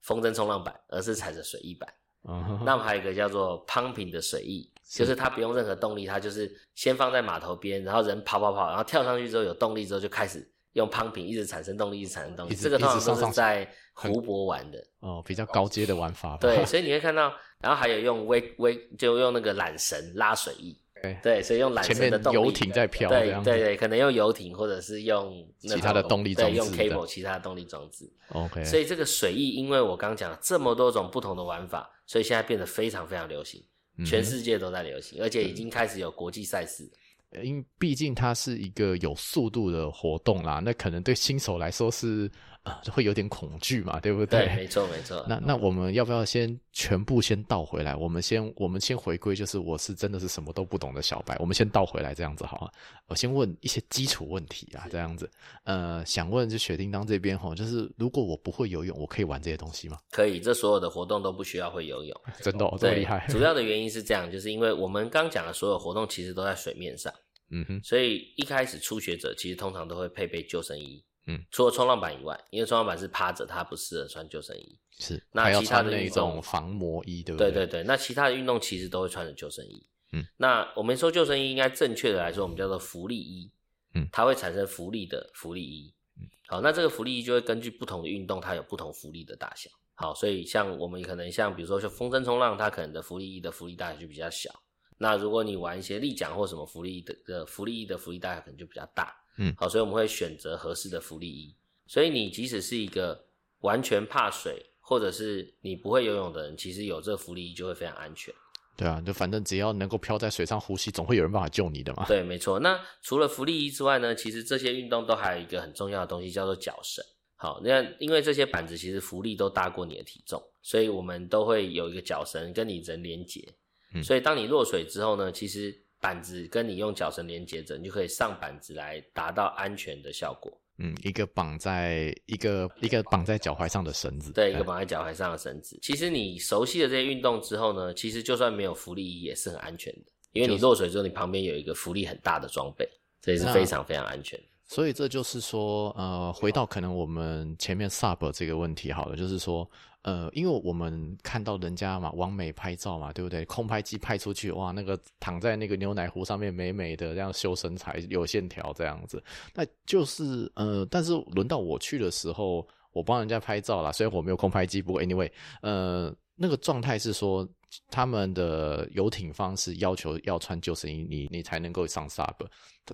风筝冲浪板，而是踩着水翼板。嗯那我们还有一个叫做 pumping 的水翼，就是它不用任何动力，它就是先放在码头边，然后人跑跑跑，然后跳上去之后有动力之后就开始用 pumping 一直产生动力，一直产生动力。这个通常都是在湖泊玩的，哦，比较高阶的玩法。对，所以你会看到，然后还有用微微就用那个缆绳拉水翼，对对，所以用缆绳的动力，游艇在飘这样子。对对对，可能用游艇或者是用其他的动力对，用装置用 cable 其他的动力装置。OK，所以这个水翼，因为我刚讲了这么多种不同的玩法，所以现在变得非常非常流行，嗯全世界都在流行，而且已经开始有国际赛事。因毕竟它是一个有速度的活动啦，那可能对新手来说是呃会有点恐惧嘛，对不对，对没错没错。那那我们要不要先全部先倒回来？我们先我们先回归，就是我是真的是什么都不懂的小白，我们先倒回来这样子好啊。我先问一些基础问题啊，这样子。呃，想问就雪叮当这边哈，就是如果我不会游泳，我可以玩这些东西吗？可以，这所有的活动都不需要会游泳。真的、哦、这么厉害？，主要的原因是这样，就是因为我们刚讲的所有活动其实都在水面上，嗯哼，所以一开始初学者其实通常都会配备救生衣。嗯，除了冲浪板以外，因为冲浪板是趴着，它不适合穿救生衣。是。那其他的运穿那种动防磨衣，对不对对对对，那其他的运动其实都会穿着救生衣。嗯，那我们说救生衣应该正确的来说，我们叫做浮力衣。嗯它会产生浮力的浮力衣。嗯好，那这个浮力衣就会根据不同的运动，它有不同浮力的大小。好，所以像我们可能像比如说像风筝冲浪，它可能的浮力衣的浮力大小就比较小。那如果你玩一些立桨或什么浮力的的浮力衣的浮力大小可能就比较大。嗯好，所以我们会选择合适的浮力衣。所以你即使是一个完全怕水，或者是你不会游泳的人，其实有这个浮力衣就会非常安全。对啊，就反正只要能够漂在水上呼吸，总会有人办法救你的嘛。对，没错。那除了浮力衣之外呢，其实这些运动都还有一个很重要的东西，叫做脚绳。好，那因为这些板子其实浮力都大过你的体重，所以我们都会有一个脚绳跟你人连接。嗯所以当你落水之后呢，其实板子跟你用脚绳连接着，你就可以上板子来达到安全的效果。嗯，一个绑在一个一个绑在脚踝上的绳子，对，一个哎绑在脚踝上的绳子。其实你熟悉了这些运动之后呢，其实就算没有浮力衣也是很安全的，因为你落水之后，你旁边有一个浮力很大的装备，这也是非常非常安全的。所以这就是说，呃，回到可能我们前面 sub 这个问题好了，就是说，呃，因为我们看到人家嘛，完美拍照嘛，对不对？空拍机拍出去，哇，那个躺在那个牛奶壶上面，美美的这样修身材，有线条这样子。那就是，呃，但是轮到我去的时候，我帮人家拍照啦，虽然我没有空拍机，不过 anyway，呃。那个状态是说，他们的游艇方是要求要穿救生衣，你你才能够上 sub，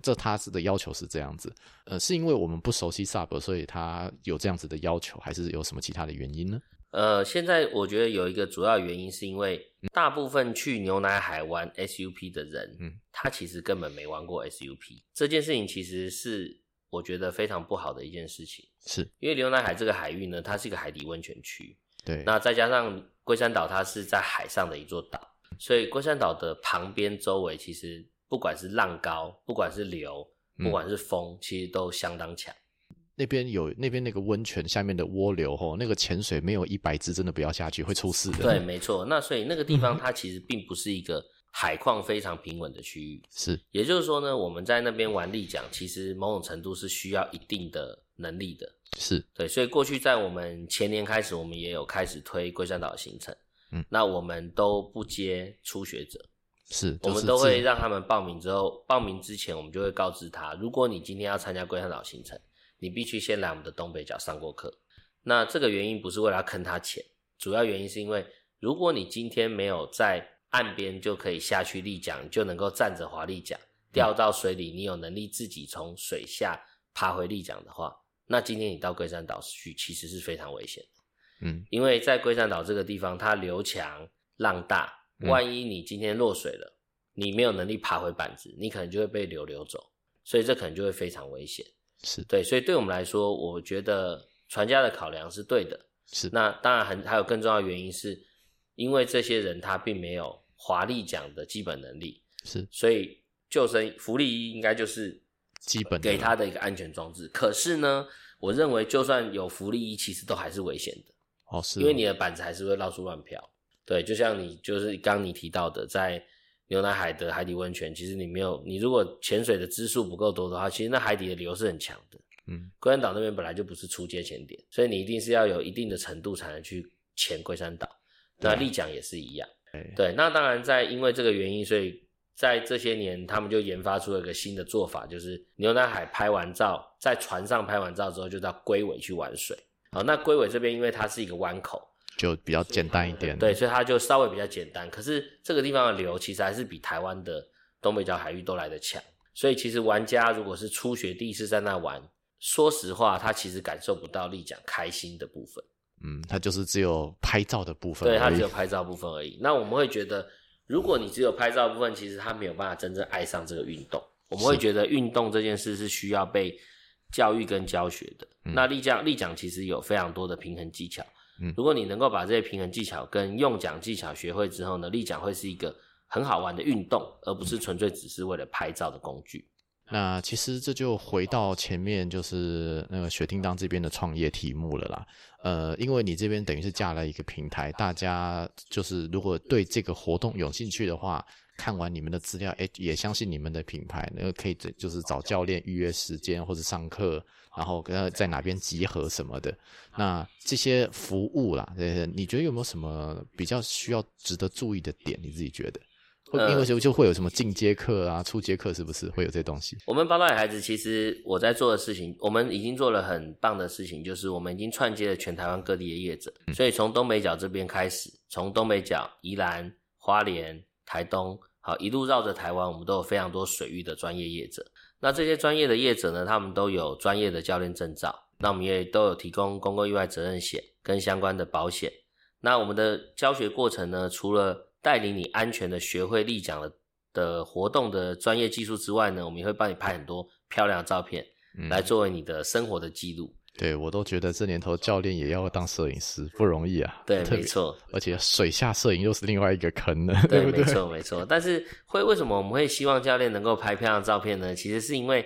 这他是的要求是这样子。呃，是因为我们不熟悉 sub，所以他有这样子的要求，还是有什么其他的原因呢？呃，现在我觉得有一个主要原因是因为大部分去牛奶海玩 SUP 的人，嗯，他其实根本没玩过 SUP。这件事情其实是我觉得非常不好的一件事情，是因为牛奶海这个海域呢，它是一个海底温泉区，对，那再加上龟山岛，它是在海上的一座岛，所以龟山岛的旁边周围其实不管是浪高，不管是流，不管是风，其实都相当强。那边有那边那个温泉下面的涡流吼，那个潜水没有一百只，真的不要下去，会出事的。对，没错。那所以那个地方它其实并不是一个海况非常平稳的区域，是，也就是说呢，我们在那边玩立桨，其实某种程度是需要一定的能力的。是对，所以过去在我们前年开始，我们也有开始推龟山岛的行程，嗯，那我们都不接初学者，是，我们都会让他们报名之后，报名之前我们就会告知他，如果你今天要参加龟山岛行程。你必须先来我们的东北角上过课，那这个原因不是为了要坑他钱，主要原因是因为如果你今天没有在岸边就可以下去立桨，你就能够站着滑立桨，掉到水里，你有能力自己从水下爬回立桨的话，那今天你到龟山岛去其实是非常危险的。嗯，因为在龟山岛这个地方，它流强浪大，万一你今天落水了，你没有能力爬回板子，你可能就会被流流走，所以这可能就会非常危险。是对，所以对我们来说，我觉得传家的考量是对的。是，那当然很还有更重要的原因是，因为这些人他并没有华丽奖的基本能力，是，所以救生福利衣应该就是基本给他的一个安全装置。可是呢，我认为就算有福利衣，其实都还是危险的。哦，是，因为你的板子还是会到处乱飘。对，就像你就是刚你提到的，在牛奶海的海底温泉，其实你没有，你如果潜水的支数不够多的话，其实那海底的流是很强的。嗯，龟山岛那边本来就不是出街潜点，所以你一定是要有一定的程度才能去潜龟山岛。那丽江也是一样。对，那当然在因为这个原因，所以在这些年他们就研发出了一个新的做法，就是牛奶海拍完照，在船上拍完照之后，就到龟尾去玩水。好，那龟尾这边因为它是一个湾口。就比较简单一点，对，所以它就稍微比较简单。可是这个地方的流其实还是比台湾的东北角海域都来得强。所以其实玩家如果是初学第一次在那玩，说实话，他其实感受不到立桨开心的部分。嗯，它就是只有拍照的部分，对，它只有拍照部分而已。那我们会觉得，如果你只有拍照部分，其实他没有办法真正爱上这个运动。我们会觉得运动这件事是需要被教育跟教学的。那立桨立桨其实有非常多的平衡技巧。如果你能够把这些平衡技巧跟用桨技巧学会之后呢，立桨会是一个很好玩的运动，而不是纯粹只是为了拍照的工具。那其实这就回到前面，就是那个雪叮当这边的创业题目了啦。呃，因为你这边等于是架了一个平台，大家就是如果对这个活动有兴趣的话，看完你们的资料，哎，也相信你们的品牌，那个可以就是找教练预约时间或者上课。然后跟在哪边集合什么的，那这些服务啦，呃，你觉得有没有什么比较需要值得注意的点？你自己觉得？因为就就会有什么进阶课啊、初阶课，是不是会有这东西？我们八道野孩子，其实我在做的事情，我们已经做了很棒的事情，就是我们已经串接了全台湾各地的业者，所以从东北角这边开始，从东北角、宜兰、花莲、台东，好一路绕着台湾，我们都有非常多水域的专业业者。那这些专业的业者呢，他们都有专业的教练证照，那我们也都有提供公共意外责任险跟相关的保险。那我们的教学过程呢，除了带领你安全的学会立桨的的活动的专业技术之外呢，我们也会帮你拍很多漂亮的照片，来作为你的生活的记录。对我都觉得这年头教练也要当摄影师不容易啊。对，没错。而且水下摄影又是另外一个坑呢。对，没错，没错。但是会为什么我们会希望教练能够拍漂亮照片呢？其实是因为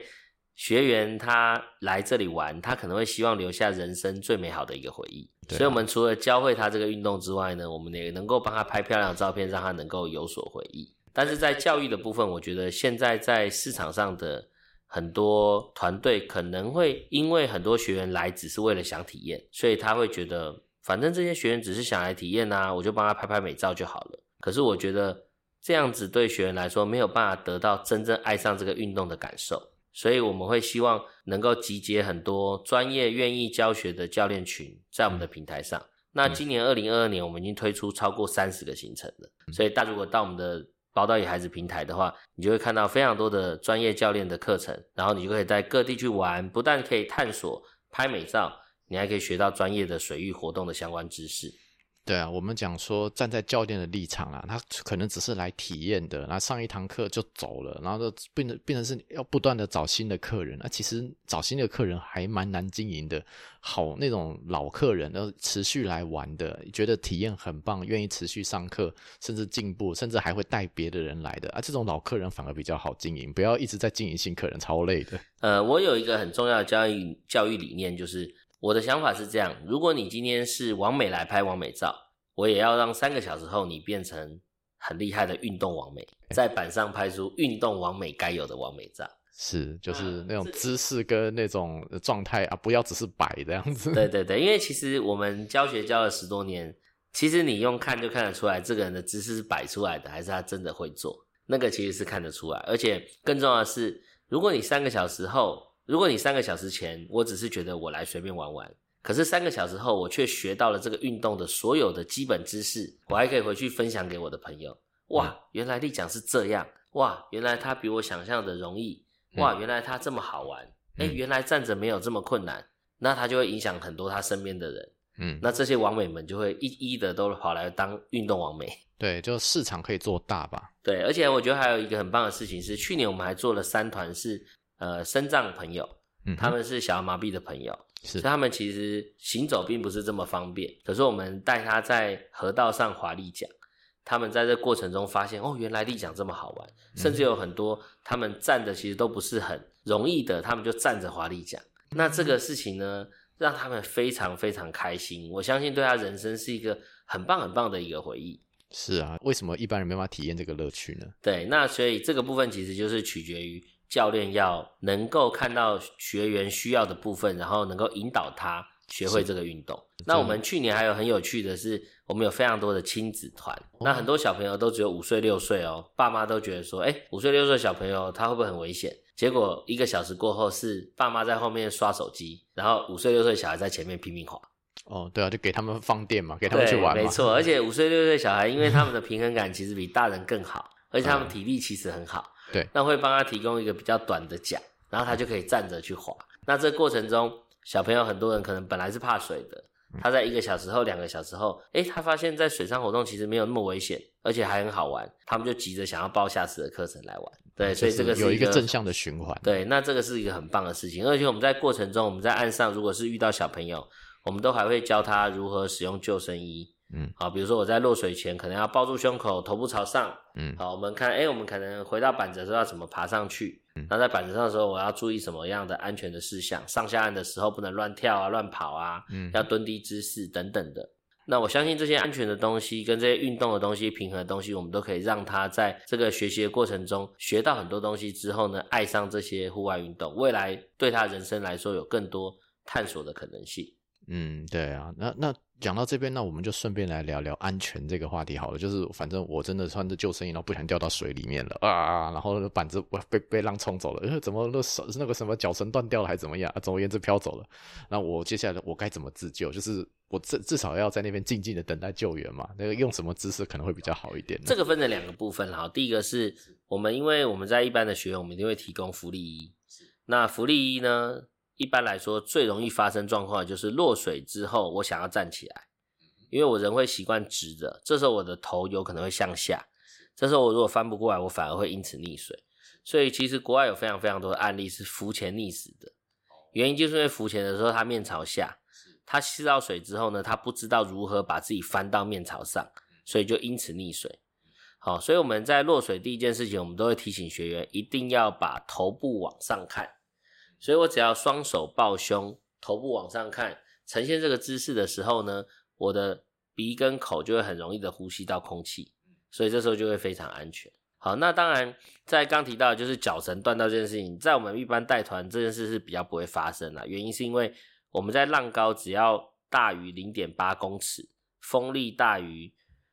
学员他来这里玩，他可能会希望留下人生最美好的一个回忆。所以，我们除了教会他这个运动之外呢，我们也能够帮他拍漂亮的照片，让他能够有所回忆。但是在教育的部分，我觉得现在在市场上的很多团队可能会因为很多学员来只是为了想体验，所以他会觉得反正这些学员只是想来体验呐，我就帮他拍拍美照就好了。可是我觉得这样子对学员来说没有办法得到真正爱上这个运动的感受。所以我们会希望能够集结很多专业愿意教学的教练群，在我们的平台上。那今年二零二二年，我们已经推出超过三十个行程了。所以大家如果到我们的包到野孩子平台的话，你就会看到非常多的专业教练的课程，然后你就可以在各地去玩，不但可以探索拍美照，你还可以学到专业的水域活动的相关知识。对啊，我们讲说站在教练的立场啊，他可能只是来体验的，然后上一堂课就走了，然后就变成变成是要不断的找新的客人。那其实找新的客人还蛮难经营的，好那种老客人，然后持续来玩的，觉得体验很棒，愿意持续上课，甚至进步，甚至还会带别的人来的啊。这种老客人反而比较好经营，不要一直在经营新客人，超累的。呃，我有一个很重要的教育教育理念，就是我的想法是这样：如果你今天是王美来拍王美照，我也要让三个小时后你变成很厉害的运动王美，在板上拍出运动王美该有的王美照。是，就是那种姿势跟那种状态啊，不要只是摆这样子。对对对，因为其实我们教学教了十多年，其实你用看就看得出来，这个人的姿势是摆出来的，还是他真的会做，那个其实是看得出来。而且更重要的是，如果你三个小时后，如果你三个小时前，我只是觉得我来随便玩玩，可是三个小时后，我却学到了这个运动的所有的基本知识，我还可以回去分享给我的朋友。哇，原来立桨是这样！哇，原来它比我想象的容易！哇，原来它这么好玩！哎，原来站着没有这么困难，那他就会影响很多他身边的人。嗯，那这些网美们就会一一的都跑来当运动网美。对，就市场可以做大吧。对，而且我觉得还有一个很棒的事情是，去年我们还做了三团是呃身障朋友，嗯，他们是小儿麻痹的朋友，是所以他们其实行走并不是这么方便。可是我们带他在河道上滑立桨，他们在这过程中发现，哦，原来立桨这么好玩，甚至有很多他们站的其实都不是很容易的，他们就站着滑立桨。那这个事情呢，让他们非常非常开心。我相信对他人生是一个很棒很棒的一个回忆。是啊，为什么一般人没办法体验这个乐趣呢？对，那所以这个部分其实就是取决于教练要能够看到学员需要的部分，然后能够引导他学会这个运动。那我们去年还有很有趣的是，我们有非常多的亲子团，那很多小朋友都只有五岁六岁哦，爸妈都觉得说，哎，五岁六岁小朋友他会不会很危险？结果一个小时过后是爸妈在后面刷手机，然后五岁六岁小孩在前面拼命滑。哦，对啊，就给他们放电嘛，给他们去玩嘛。没错，而且五岁六岁小孩，因为他们的 平衡感其实比大人更好，而且他们体力其实很好。对，那会帮他提供一个比较短的桨，然后他就可以站着去滑。那这过程中，小朋友很多人可能本来是怕水的，他在一个小时后、两个小时后，诶，他发现在水上活动其实没有那么危险，而且还很好玩，他们就急着想要报下次的课程来玩。对，所以这个是有一个个正向的循环。对，那这个是一个很棒的事情，而且我们在过程中，我们在岸上如果是遇到小朋友，我们都还会教他如何使用救生衣。嗯，好，比如说我在落水前可能要抱住胸口，头部朝上。嗯好，我们看，哎，我们可能回到板子的时候要怎么爬上去？嗯那在板子上的时候，我要注意什么样的安全的事项？上下岸的时候不能乱跳啊、乱跑啊，嗯要蹲低姿势等等的。那我相信这些安全的东西跟这些运动的东西、平衡的东西，我们都可以让他在这个学习的过程中学到很多东西之后呢，爱上这些户外运动，未来对他人生来说有更多探索的可能性。嗯，对啊，那那讲到这边，那我们就顺便来聊聊安全这个话题好了。就是反正我真的穿着救生衣，然后不小心掉到水里面了啊，然后板子被被浪冲走了，怎么那手那个什么脚绳断掉了还是怎么样？啊，总而言之飘走了。那我接下来我该怎么自救？就是我至至少要在那边静静的等待救援嘛。那个用什么姿势可能会比较好一点？这个分成两个部分哈，第一个是我们因为我们在一般的学员，我们一定会提供浮力衣。那浮力衣呢，一般来说最容易发生状况的就是落水之后，我想要站起来，因为我人会习惯直着，这时候我的头有可能会向下，这时候我如果翻不过来，我反而会因此溺水。所以其实国外有非常非常多的案例是浮潜溺死的，原因就是因为浮潜的时候他面朝下，他吸到水之后呢，他不知道如何把自己翻到面朝上，所以就因此溺水。好，所以我们在落水第一件事情，我们都会提醒学员一定要把头部往上看。所以我只要双手抱胸，头部往上看，呈现这个姿势的时候呢，我的鼻跟口就会很容易的呼吸到空气，所以这时候就会非常安全。好，那当然，在刚提到的就是脚绳断掉这件事情，在我们一般带团这件事是比较不会发生的，原因是因为我们在浪高只要大于零点八公尺，风力大于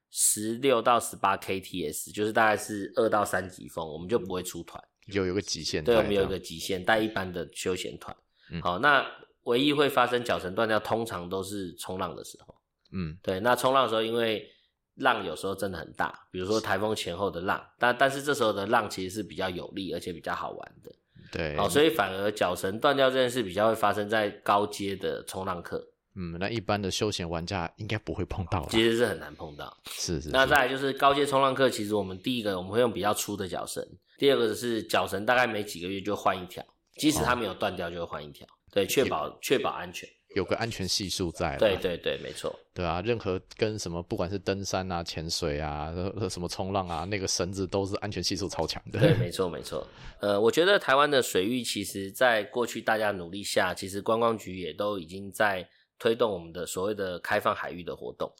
十六到十八 kts，就是大概是二到三级风，我们就不会出团。有有个极限对，我们有一个极限，带一般的休闲团。嗯好，那唯一会发生脚绳断掉，通常都是冲浪的时候。嗯，对，那冲浪的时候，因为浪有时候真的很大，比如说台风前后的浪，但但是这时候的浪其实是比较有力，而且比较好玩的。对，好、所以反而脚绳断掉这件事比较会发生在高阶的冲浪课，嗯，那一般的休闲玩家应该不会碰到，其实是很难碰到。是是，是那再来就是高阶冲浪课，其实我们第一个我们会用比较粗的脚绳，第二个是脚绳大概每几个月就换一条，即使它没有断掉就会换一条，对，确保确保安全。有个安全系数在啦，对对对，没错。对啊，任何跟什么不管是登山啊、潜水啊、呃什么冲浪啊，那个绳子都是安全系数超强的。对，没错，没错。呃，我觉得台湾的水域，其实在过去大家努力下，其实观光局也都已经在推动我们的所谓的开放海域的活动。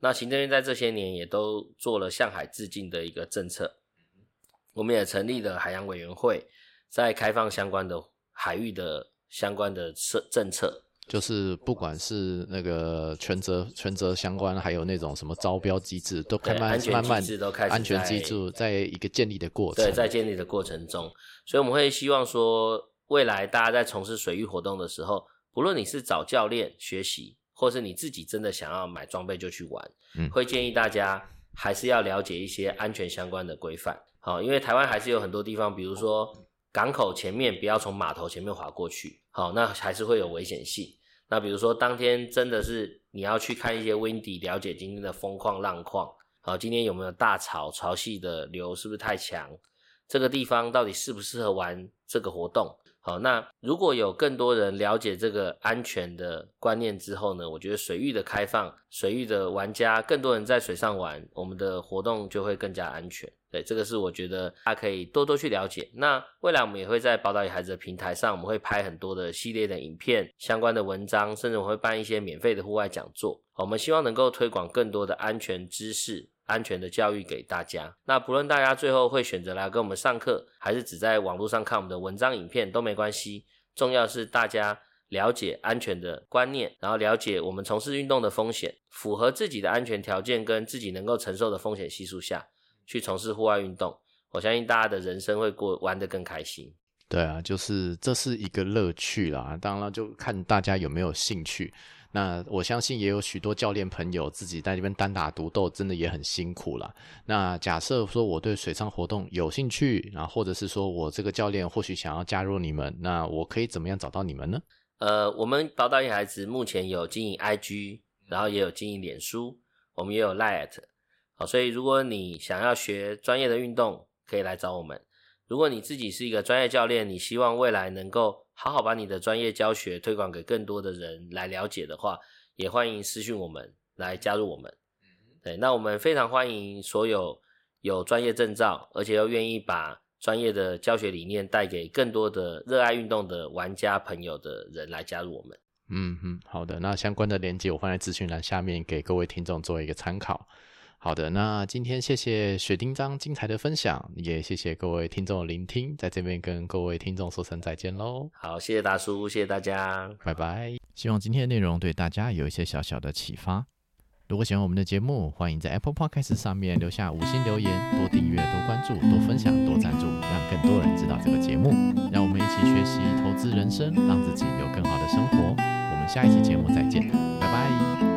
那行政院在这些年也都做了向海致敬的一个政策，我们也成立了海洋委员会，在开放相关的海域的相关的政政策。就是不管是那个权责、权责相关，还有那种什么招标机制，都开慢对安全慢慢都开始安全在机制在一个建立的过程。对，在建立的过程中，所以我们会希望说，未来大家在从事水域活动的时候，不论你是找教练学习，或是你自己真的想要买装备就去玩，嗯会建议大家还是要了解一些安全相关的规范。好，因为台湾还是有很多地方，比如说港口前面不要从码头前面划过去，好，那还是会有危险性。那比如说当天真的是你要去看一些 windy，了解今天的风况浪况，好，今天有没有大潮，潮汐的流是不是太强？这个地方到底适不适合玩这个活动？好，那如果有更多人了解这个安全的观念之后呢，我觉得水域的开放，水域的玩家，更多人在水上玩，我们的活动就会更加安全。对，这个是我觉得大家可以多多去了解。那未来我们也会在宝岛与孩子的平台上，我们会拍很多的系列的影片、相关的文章，甚至我们会办一些免费的户外讲座。我们希望能够推广更多的安全知识、安全的教育给大家。那不论大家最后会选择来跟我们上课，还是只在网络上看我们的文章、影片都没关系。重要是大家了解安全的观念，然后了解我们从事运动的风险，符合自己的安全条件跟自己能够承受的风险系数下去从事户外运动。我相信大家的人生会过玩得更开心。对啊，就是这是一个乐趣啦。当然，就看大家有没有兴趣。那我相信也有许多教练朋友自己在那边单打独斗，真的也很辛苦啦。那假设说我对水上活动有兴趣，然后或者是说我这个教练或许想要加入你们，那我可以怎么样找到你们呢？呃，我们宝岛野孩子目前有经营 IG，然后也有经营脸书，我们也有 Light，好，所以如果你想要学专业的运动，可以来找我们。如果你自己是一个专业教练，你希望未来能够好好把你的专业教学推广给更多的人来了解的话，也欢迎私讯我们来加入我们。对，那我们非常欢迎所有有专业证照，而且又愿意把专业的教学理念带给更多的热爱运动的玩家朋友的人来加入我们。嗯嗯，好的，那相关的链接我放在资讯栏下面，给各位听众做一个参考。好的，那今天谢谢雪丁章精彩的分享，也谢谢各位听众的聆听，在这边跟各位听众说声再见喽，好，谢谢大叔，谢谢大家。拜拜。希望今天的内容对大家有一些小小的启发。如果喜欢我们的节目，欢迎在 Apple Podcast 上面留下五星留言，多订阅、多关注、多分享、多赞助，让更多人知道这个节目。让我们一起学习投资人生，让自己有更好的生活。我们下一期节目再见，拜拜。